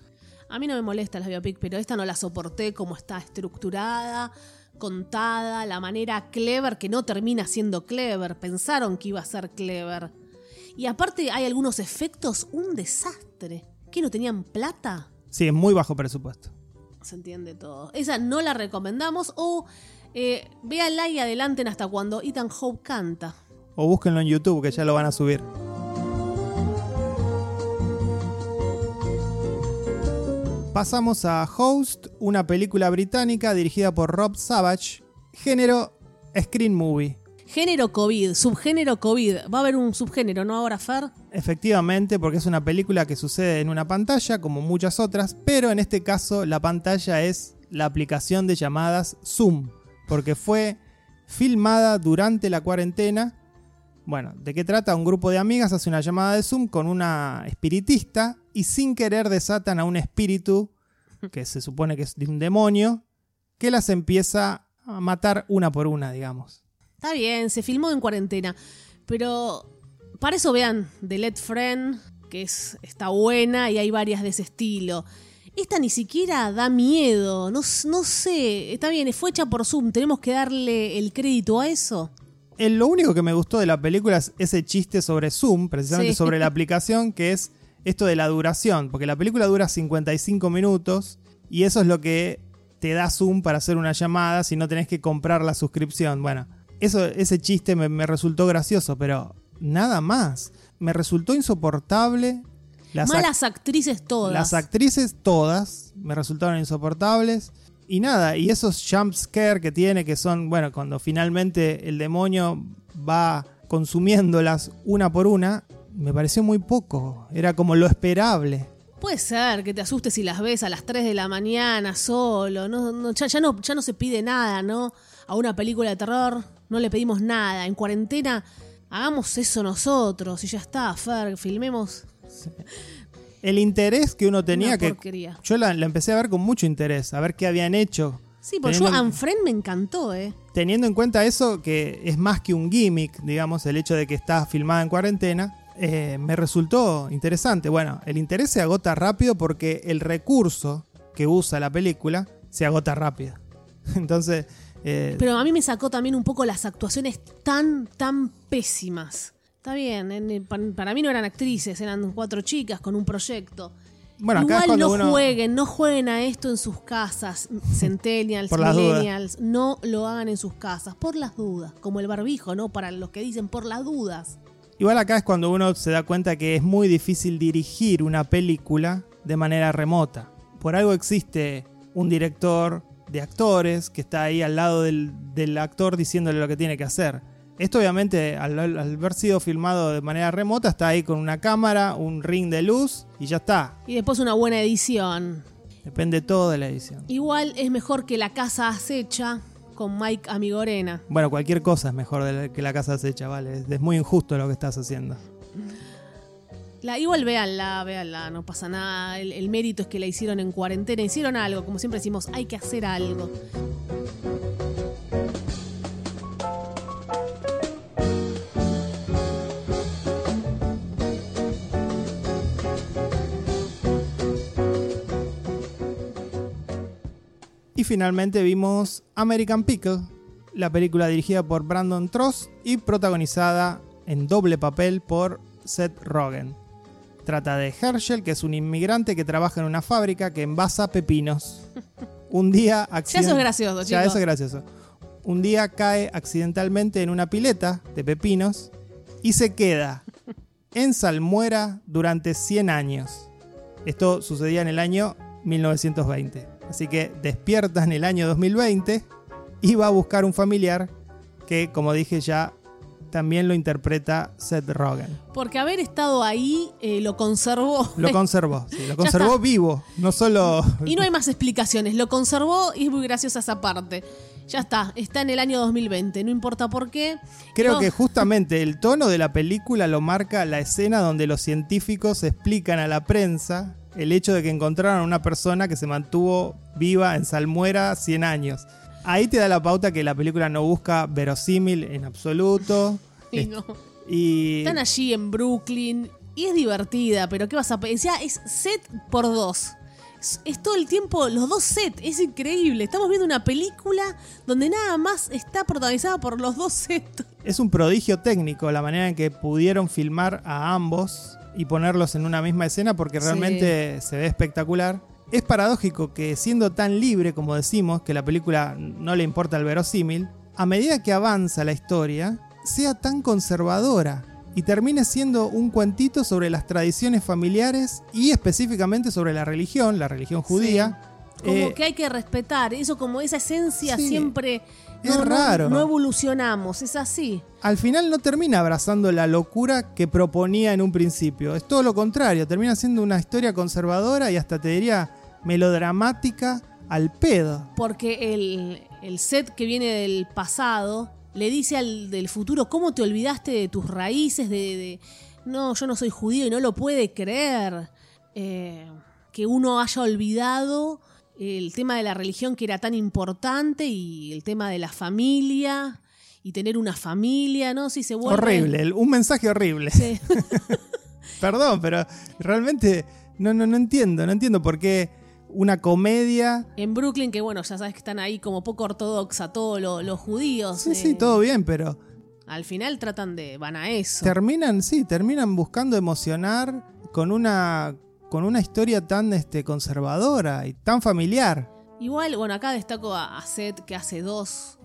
A mí no me molesta la biopic, pero esta no la soporté como está estructurada, contada, la manera clever que no termina siendo clever. Pensaron que iba a ser clever. Y aparte hay algunos efectos, un desastre. ¿Que no tenían plata? Sí, es muy bajo presupuesto. Se entiende todo. Esa no la recomendamos o eh, véanla y adelanten hasta cuando Ethan Hope canta. O búsquenlo en YouTube que ya lo van a subir. Pasamos a Host, una película británica dirigida por Rob Savage, género Screen Movie. Género COVID, subgénero COVID. Va a haber un subgénero, ¿no ahora, Fer? Efectivamente, porque es una película que sucede en una pantalla, como muchas otras, pero en este caso la pantalla es la aplicación de llamadas Zoom, porque fue filmada durante la cuarentena. Bueno, ¿de qué trata? Un grupo de amigas hace una llamada de Zoom con una espiritista y sin querer desatan a un espíritu, que se supone que es de un demonio, que las empieza a matar una por una, digamos. Está bien, se filmó en cuarentena. Pero para eso vean The Let Friend, que es, está buena y hay varias de ese estilo. Esta ni siquiera da miedo, no, no sé, está bien, fue hecha por Zoom, tenemos que darle el crédito a eso. Eh, lo único que me gustó de la película es ese chiste sobre Zoom, precisamente Sí. sobre la [LAUGHS] aplicación, que es esto de la duración, porque la película dura 55 minutos y eso es lo que te da Zoom para hacer una llamada si no tenés que comprar la suscripción. Bueno, eso, ese chiste me, me resultó gracioso, pero nada más. Me resultó insoportable. Las Malas actrices todas. las actrices todas me resultaron insoportables. Y nada, y esos jump scare que tiene, que son, bueno, cuando finalmente el demonio va consumiéndolas una por una, me pareció muy poco. Era como lo esperable. Puede ser que te asustes si las ves a las 3 de la mañana solo. No, no, ya, ya no, ya no se pide nada, ¿no? A una película de terror no le pedimos nada. En cuarentena hagamos eso nosotros y ya está, Fer, filmemos [LAUGHS] El interés que uno tenía una que... porquería. Yo la, la empecé a ver con mucho interés, a ver qué habían hecho. Sí, porque yo Teniendo en- Unfriend me encantó, ¿eh? teniendo en cuenta eso, que es más que un gimmick, digamos, el hecho de que está filmada en cuarentena, eh, me resultó interesante. Bueno, el interés se agota rápido porque el recurso que usa la película se agota rápido. [LAUGHS] Entonces, eh, Pero a mí me sacó también un poco las actuaciones tan, tan pésimas. Está bien, en- pa- para mí no eran actrices, eran cuatro chicas con un proyecto. bueno, Igual no uno... jueguen, no jueguen a esto en sus casas, [LAUGHS] centennials, millennials, no lo hagan en sus casas, por las dudas, como el barbijo, ¿no? Para los que dicen por las dudas. Igual acá es cuando uno se da cuenta que es muy difícil dirigir una película de manera remota. Por algo existe un director de actores que está ahí al lado del, del actor diciéndole lo que tiene que hacer. Esto obviamente al, al haber sido filmado de manera remota está ahí con una cámara, un ring de luz y ya está. Y después una buena edición. Depende todo de la edición. Igual es mejor que La Casa Acecha con Mike Amigorena. Bueno, cualquier cosa es mejor que la casa acecha, vale. Es, es muy injusto lo que estás haciendo. La, igual véanla, véanla, no pasa nada. El, el mérito es que la hicieron en cuarentena, hicieron algo, como siempre decimos, hay que hacer algo. Y finalmente vimos American Pickle, la película dirigida por Brandon Trost y protagonizada en doble papel por Seth Rogen. Trata de Herschel, que es un inmigrante que trabaja en una fábrica que envasa pepinos. Un día [LAUGHS] Ya eso es gracioso, Ya chicos. eso es gracioso. Un día cae accidentalmente en una pileta de pepinos y se queda en salmuera durante 100 años. Esto sucedía en el año 1920. Así que despierta en el año 2020 y va a buscar un familiar que, como dije ya, también lo interpreta Seth Rogen. Porque haber estado ahí eh, lo conservó. Lo conservó, sí, lo [LAUGHS] conservó vivo, no solo... [LAUGHS] Y no hay más explicaciones, lo conservó y es muy graciosa esa parte. Ya está, está en el año 2020, no importa por qué. Creo No. que [LAUGHS] justamente el tono de la película lo marca la escena donde los científicos explican a la prensa el hecho de que encontraron a una persona que se mantuvo viva en salmuera 100 años. Ahí te da la pauta que la película no busca verosímil en absoluto. [LAUGHS] Y no. Y Están allí en Brooklyn y es divertida, pero ¿qué vas a pensar? Es set por dos. Es, es todo el tiempo los dos sets, es increíble. Estamos viendo una película donde nada más está protagonizada por los dos sets. [LAUGHS] es un prodigio técnico la manera en que pudieron filmar a ambos y ponerlos en una misma escena porque Sí. realmente se ve espectacular. Es paradójico que siendo tan libre como decimos, que la película no le importa el verosímil, a medida que avanza la historia, sea tan conservadora y termine siendo un cuentito sobre las tradiciones familiares y específicamente sobre la religión, la religión judía. Como Eh, que hay que respetar, eso como esa esencia sí, siempre... es no, no- raro. No, evolucionamos, es así. al final no termina abrazando la locura que proponía en un principio. Es todo lo contrario, termina siendo una historia conservadora y hasta te diría melodramática al pedo. Porque el, el set que viene del pasado le dice al del futuro, ¿cómo te olvidaste de tus raíces? De, de- no, yo no soy judío y no lo puede creer. Eh, que uno haya olvidado el tema de la religión que era tan importante y el tema de la familia y tener una familia, ¿no? Si se vuelve... Horrible, un mensaje horrible. Sí. [LAUGHS] Perdón, pero realmente no, no, no entiendo, no entiendo por qué una comedia... En Brooklyn, que bueno, ya sabes que están ahí como poco ortodoxa todos lo- los judíos. Sí, eh, sí, todo bien, pero Al final tratan de... van a eso. terminan, sí, terminan buscando emocionar con una con una historia tan este, conservadora y tan familiar. Igual, bueno, acá destaco a, a Seth que hace dos,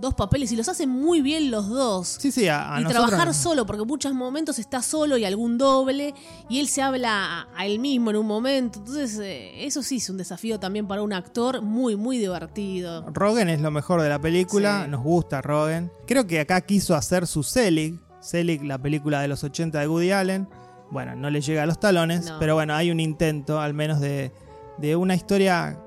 dos papeles y los hace muy bien los dos. Sí, sí, a, a y nosotros- trabajar solo, porque en muchos momentos está solo y algún doble, y él se habla a, a él mismo en un momento. Entonces, eh, eso sí es un desafío también para un actor muy, muy divertido. Rogen es lo mejor de la película, Sí. nos gusta Rogen. Creo que acá quiso hacer su Selig, Selig, la película de los 80 de Woody Allen. Bueno, no le llega a los talones, No. pero bueno, hay un intento al menos de, de una historia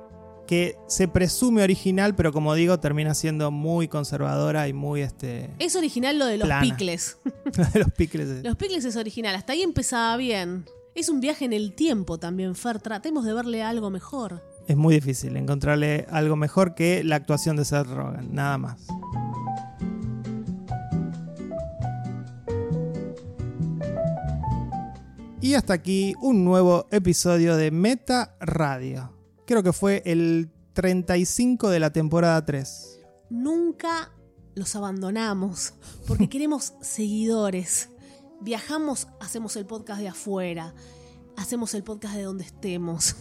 que se presume original, pero como digo, termina siendo muy conservadora y muy este Es original lo de los Plana. picles. [LAUGHS] [LAUGHS] de los picles. Los picles es original, hasta ahí empezaba bien. Es un viaje en el tiempo también, Fer. Tratemos de verle algo mejor. Es muy difícil encontrarle algo mejor que la actuación de Seth Rogen, nada más. Y hasta aquí un nuevo episodio de Meta Radio. Creo que fue el 35 de la temporada 3. Nunca los abandonamos porque [LAUGHS] queremos seguidores. Viajamos, hacemos el podcast de afuera, hacemos el podcast de donde estemos.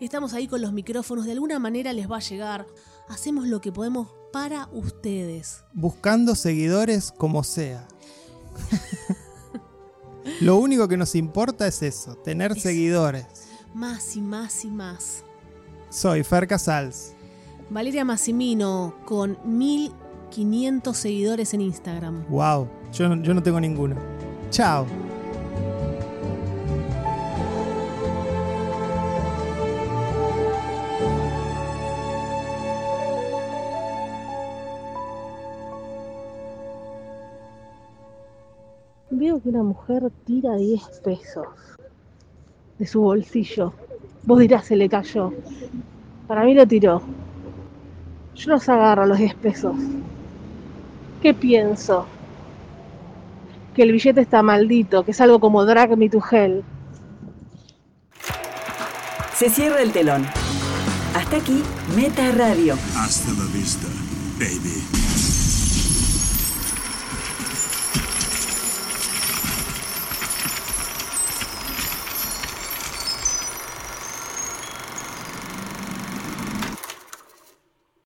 Estamos ahí con los micrófonos, de alguna manera les va a llegar. Hacemos lo que podemos para ustedes. Buscando seguidores como sea. [LAUGHS] Lo único que nos importa es eso, tener Es- seguidores. Más y más y más. Soy Fer Casals. Valeria Massimino con mil 500 seguidores en Instagram. Wow, yo, no- yo no tengo ninguno. Chao. Veo que una mujer tira 10 pesos de su bolsillo. Vos dirás, se le cayó. Para mí lo tiró. Yo los agarro los 10 pesos. ¿Qué pienso? Que el billete está maldito, que es algo como Drag Me to Hell. Se cierra el telón. Hasta aquí, Meta Radio. Hasta la vista, baby.